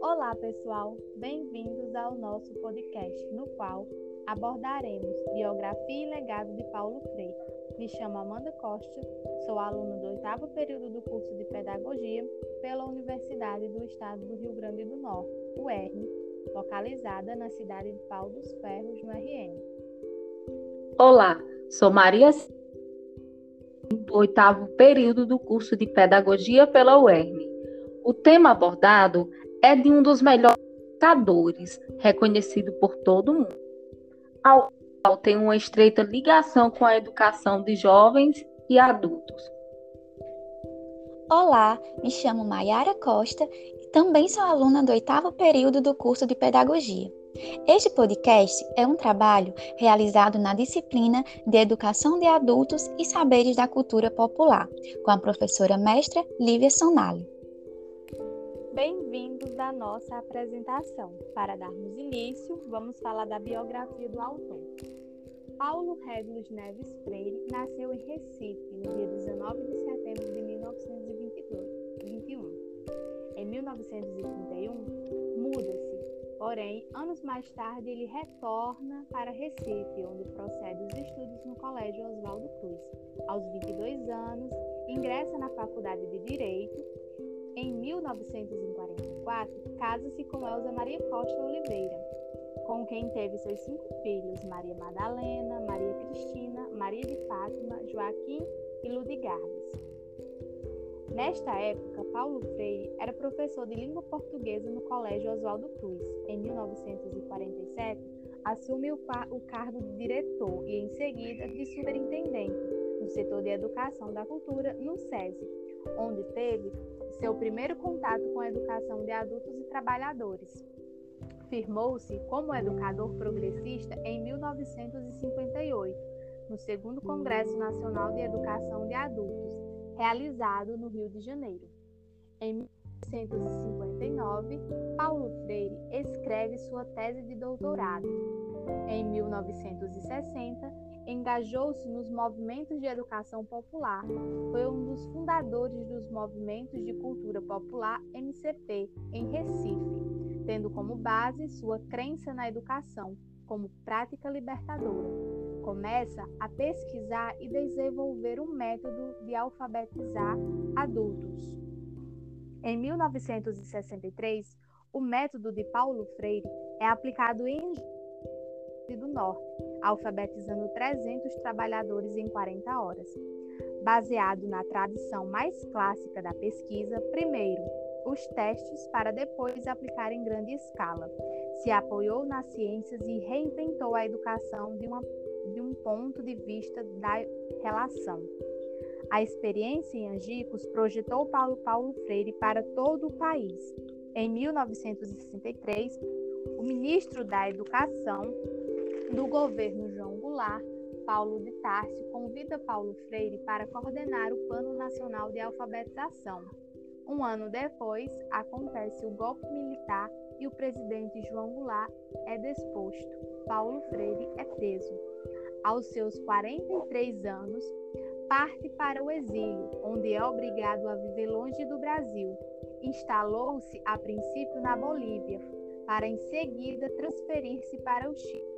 Olá, pessoal. Bem-vindos ao nosso podcast, no qual abordaremos biografia e legado de Paulo Freire. Me chamo Amanda Costa, sou aluna do oitavo período do curso de Pedagogia pela Universidade do Estado do Rio Grande do Norte, UERN, localizada na cidade de Pau dos Ferros, no RN. Olá, sou Maria oitavo período do curso de Pedagogia pela UERN. O tema abordado é de um dos melhores educadores, reconhecido por todo mundo, ao qual tem uma estreita ligação com a educação de jovens e adultos. Olá, me chamo Maiara Costa e também sou aluna do oitavo período do curso de Pedagogia. Este podcast é um trabalho realizado na disciplina de Educação de Adultos e Saberes da Cultura Popular, com a professora mestra Lívia Sonali. Bem-vindos à nossa apresentação. Para darmos início, vamos falar da biografia do autor. Paulo Regulus Neves Freire nasceu em Recife no dia 19 de setembro de 1921. Em 1931, muda-se, porém, anos mais tarde ele retorna para Recife, onde procede os estudos no Colégio Oswaldo Cruz. Aos 22 anos, ingressa na Faculdade de Direito em 1944, casa-se com Elza Maria Costa Oliveira, com quem teve seus cinco filhos, Maria Madalena, Maria Cristina, Maria de Fátima, Joaquim e Ludigardes. Nesta época, Paulo Freire era professor de língua portuguesa no Colégio Oswaldo Cruz. Em 1947, assume o, o cargo de diretor e, em seguida, de superintendente no setor de educação da cultura no SESI, onde teve seu primeiro contato com a educação de adultos e trabalhadores. Firmou-se como educador progressista em 1958, no segundo Congresso Nacional de Educação de Adultos, realizado no Rio de Janeiro. Em 1959, Paulo Freire escreve sua tese de doutorado. Em 1960, engajou-se nos movimentos de educação popular. Foi um dos fundadores dos movimentos de cultura popular MCP em Recife, tendo como base sua crença na educação como prática libertadora. Começa a pesquisar e desenvolver um método de alfabetizar adultos. Em 1963, o método de Paulo Freire é aplicado em do Norte, alfabetizando 300 trabalhadores em 40 horas. Baseado na tradição mais clássica da pesquisa, primeiro, os testes para depois aplicar em grande escala. Se apoiou nas ciências e reinventou a educação de, uma, de um ponto de vista da relação. A experiência em Angicos projetou Paulo Paulo Freire para todo o país. Em 1963, o ministro da Educação do governo João Goulart, Paulo de Tarso convida Paulo Freire para coordenar o Plano Nacional de Alfabetização. Um ano depois, acontece o golpe militar e o presidente João Goulart é desposto. Paulo Freire é preso. Aos seus 43 anos, parte para o exílio, onde é obrigado a viver longe do Brasil. Instalou-se a princípio na Bolívia, para em seguida transferir-se para o Chile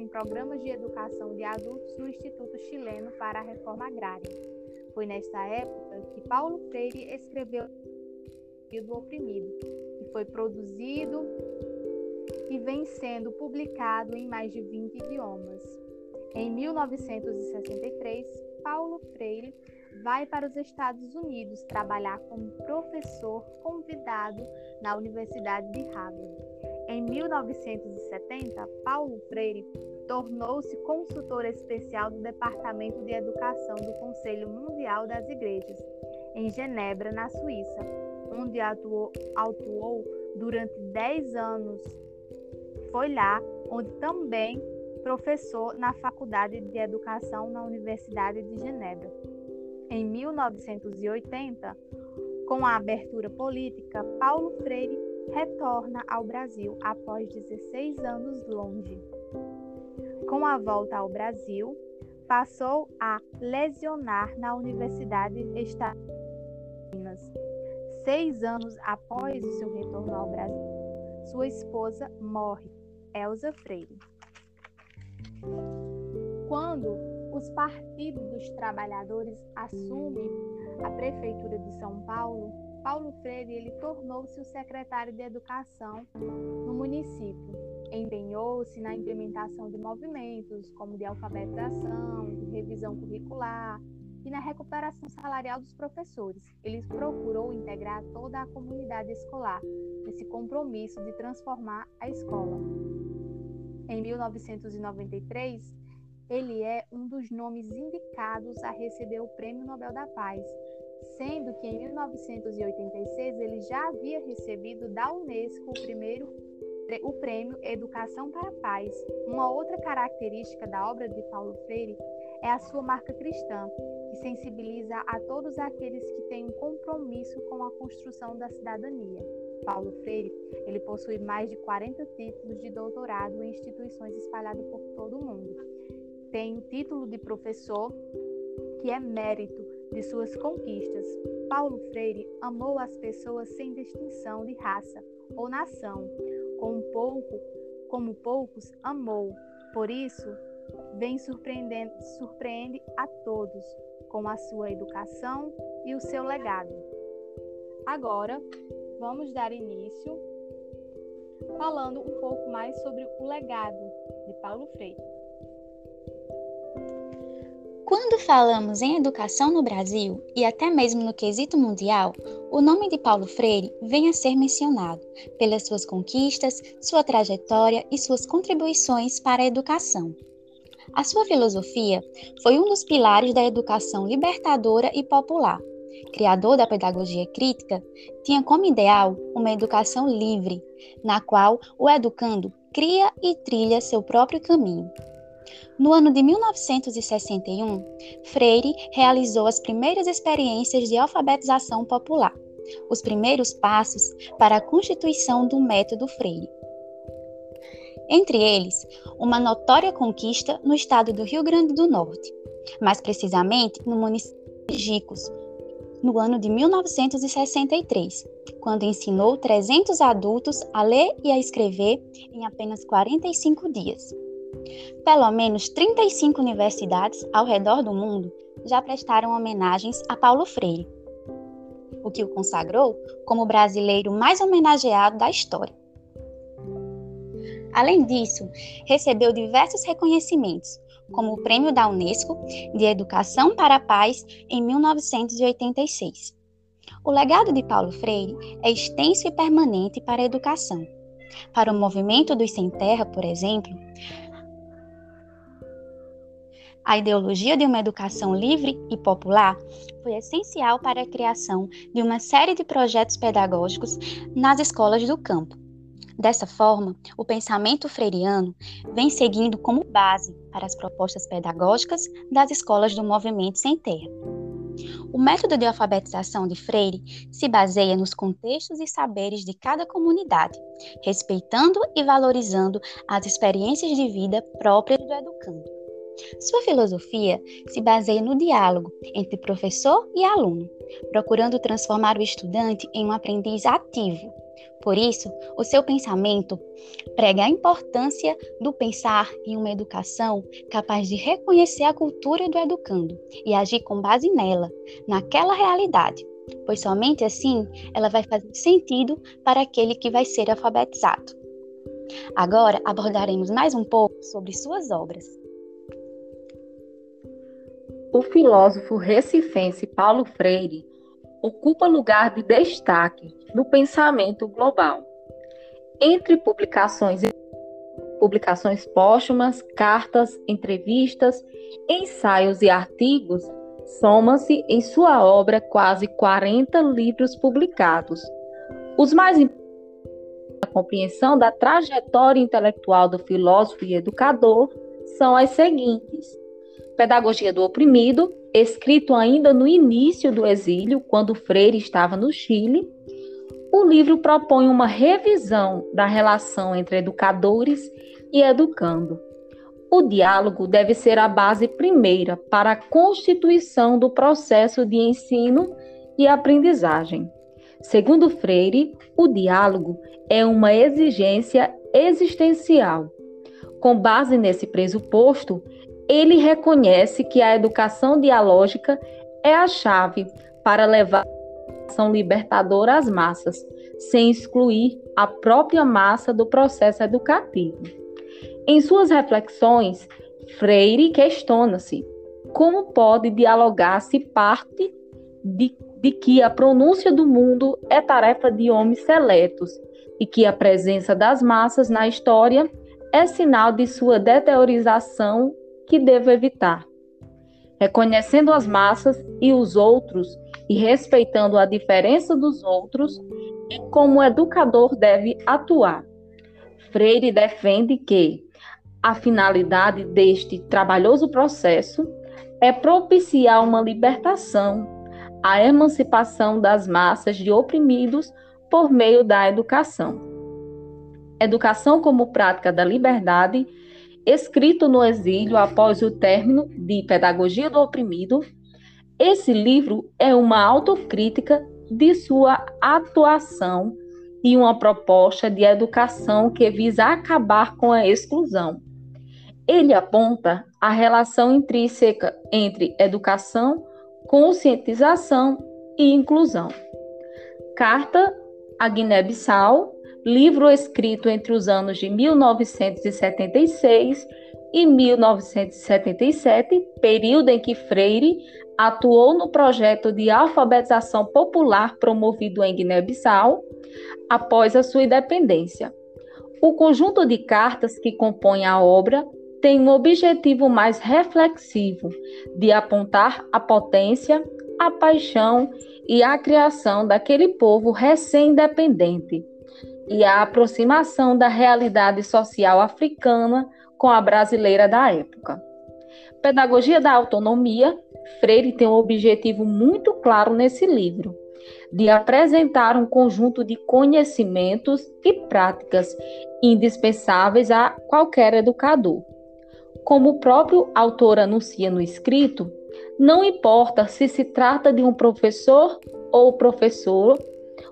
em programas de educação de adultos no Instituto Chileno para a Reforma Agrária. Foi nesta época que Paulo Freire escreveu do Oprimido, que foi produzido e vem sendo publicado em mais de 20 idiomas. Em 1963, Paulo Freire vai para os Estados Unidos trabalhar como professor convidado na Universidade de Harvard. Em 1970, Paulo Freire tornou-se consultor especial do Departamento de Educação do Conselho Mundial das Igrejas, em Genebra, na Suíça, onde atuou, atuou durante 10 anos. Foi lá onde também professor na Faculdade de Educação na Universidade de Genebra. Em 1980, com a abertura política, Paulo Freire retorna ao Brasil após 16 anos longe. Com a volta ao Brasil, passou a lecionar na Universidade Estadual de Minas. Seis anos após o seu retorno ao Brasil, sua esposa morre, Elza Freire. Quando os partidos dos trabalhadores assumem a prefeitura de São Paulo, Paulo Freire ele tornou-se o secretário de Educação no município. Empenhou-se na implementação de movimentos como de alfabetização, de revisão curricular e na recuperação salarial dos professores. Ele procurou integrar toda a comunidade escolar nesse compromisso de transformar a escola. Em 1993, ele é um dos nomes indicados a receber o Prêmio Nobel da Paz, sendo que em 1986 ele já havia recebido da Unesco o primeiro o prêmio Educação para a Paz. Uma outra característica da obra de Paulo Freire é a sua marca cristã, que sensibiliza a todos aqueles que têm um compromisso com a construção da cidadania. Paulo Freire, ele possui mais de 40 títulos de doutorado em instituições espalhadas por todo o mundo. Tem o título de professor, que é mérito de suas conquistas. Paulo Freire amou as pessoas sem distinção de raça ou nação, como pouco, como poucos amou. Por isso, vem surpreendendo, surpreende a todos com a sua educação e o seu legado. Agora, vamos dar início falando um pouco mais sobre o legado de Paulo Freire. Quando falamos em educação no Brasil e até mesmo no quesito mundial, o nome de Paulo Freire vem a ser mencionado pelas suas conquistas, sua trajetória e suas contribuições para a educação. A sua filosofia foi um dos pilares da educação libertadora e popular. Criador da pedagogia crítica, tinha como ideal uma educação livre, na qual o educando cria e trilha seu próprio caminho. No ano de 1961, Freire realizou as primeiras experiências de alfabetização popular, os primeiros passos para a constituição do método Freire. Entre eles, uma notória conquista no estado do Rio Grande do Norte, mais precisamente no município de Gicos, no ano de 1963, quando ensinou 300 adultos a ler e a escrever em apenas 45 dias. Pelo menos 35 universidades ao redor do mundo já prestaram homenagens a Paulo Freire, o que o consagrou como o brasileiro mais homenageado da história. Além disso, recebeu diversos reconhecimentos, como o Prêmio da Unesco de Educação para a Paz em 1986. O legado de Paulo Freire é extenso e permanente para a educação. Para o movimento dos sem terra, por exemplo, a ideologia de uma educação livre e popular foi essencial para a criação de uma série de projetos pedagógicos nas escolas do campo. Dessa forma, o pensamento freiriano vem seguindo como base para as propostas pedagógicas das escolas do movimento sem terra. O método de alfabetização de Freire se baseia nos contextos e saberes de cada comunidade, respeitando e valorizando as experiências de vida próprias do educando. Sua filosofia se baseia no diálogo entre professor e aluno, procurando transformar o estudante em um aprendiz ativo. Por isso, o seu pensamento prega a importância do pensar em uma educação capaz de reconhecer a cultura do educando e agir com base nela, naquela realidade, pois somente assim ela vai fazer sentido para aquele que vai ser alfabetizado. Agora abordaremos mais um pouco sobre suas obras o filósofo recifense Paulo Freire ocupa lugar de destaque no pensamento global. Entre publicações publicações póstumas, cartas, entrevistas, ensaios e artigos, soma-se em sua obra quase 40 livros publicados. Os mais a compreensão da trajetória intelectual do filósofo e educador são as seguintes: Pedagogia do Oprimido, escrito ainda no início do exílio, quando Freire estava no Chile. O livro propõe uma revisão da relação entre educadores e educando. O diálogo deve ser a base primeira para a constituição do processo de ensino e aprendizagem. Segundo Freire, o diálogo é uma exigência existencial. Com base nesse pressuposto, ele reconhece que a educação dialógica é a chave para levar a ação libertadora às massas, sem excluir a própria massa do processo educativo. Em suas reflexões, Freire questiona-se como pode dialogar-se parte de, de que a pronúncia do mundo é tarefa de homens seletos e que a presença das massas na história é sinal de sua deteriorização que devo evitar. Reconhecendo as massas e os outros e respeitando a diferença dos outros, e como educador deve atuar. Freire defende que a finalidade deste trabalhoso processo é propiciar uma libertação, a emancipação das massas de oprimidos por meio da educação. Educação como prática da liberdade, escrito no exílio após o término de Pedagogia do Oprimido, esse livro é uma autocrítica de sua atuação e uma proposta de educação que visa acabar com a exclusão ele aponta a relação intrínseca entre educação, conscientização e inclusão. Carta a Guiné-Bissau, livro escrito entre os anos de 1976 e 1977, período em que Freire atuou no projeto de alfabetização popular promovido em Guiné-Bissau após a sua independência. O conjunto de cartas que compõe a obra tem um objetivo mais reflexivo de apontar a potência, a paixão e a criação daquele povo recém-independente e a aproximação da realidade social africana com a brasileira da época. Pedagogia da Autonomia, Freire tem um objetivo muito claro nesse livro, de apresentar um conjunto de conhecimentos e práticas indispensáveis a qualquer educador como o próprio autor anuncia no escrito, não importa se se trata de um professor ou professor,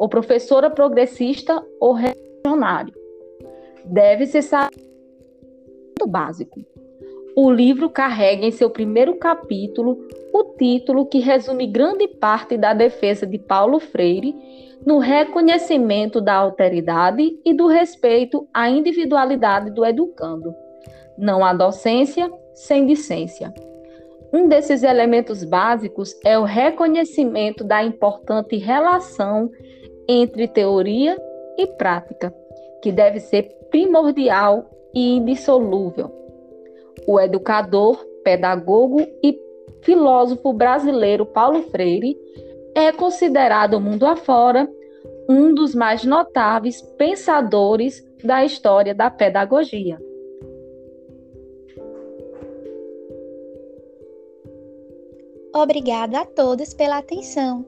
ou professora progressista ou revolucionário. Deve-se saber muito básico. O livro carrega em seu primeiro capítulo o título que resume grande parte da defesa de Paulo Freire no reconhecimento da alteridade e do respeito à individualidade do educando. Não há docência sem discência. Um desses elementos básicos é o reconhecimento da importante relação entre teoria e prática, que deve ser primordial e indissolúvel. O educador, pedagogo e filósofo brasileiro Paulo Freire é considerado mundo afora um dos mais notáveis pensadores da história da pedagogia. Obrigada a todos pela atenção.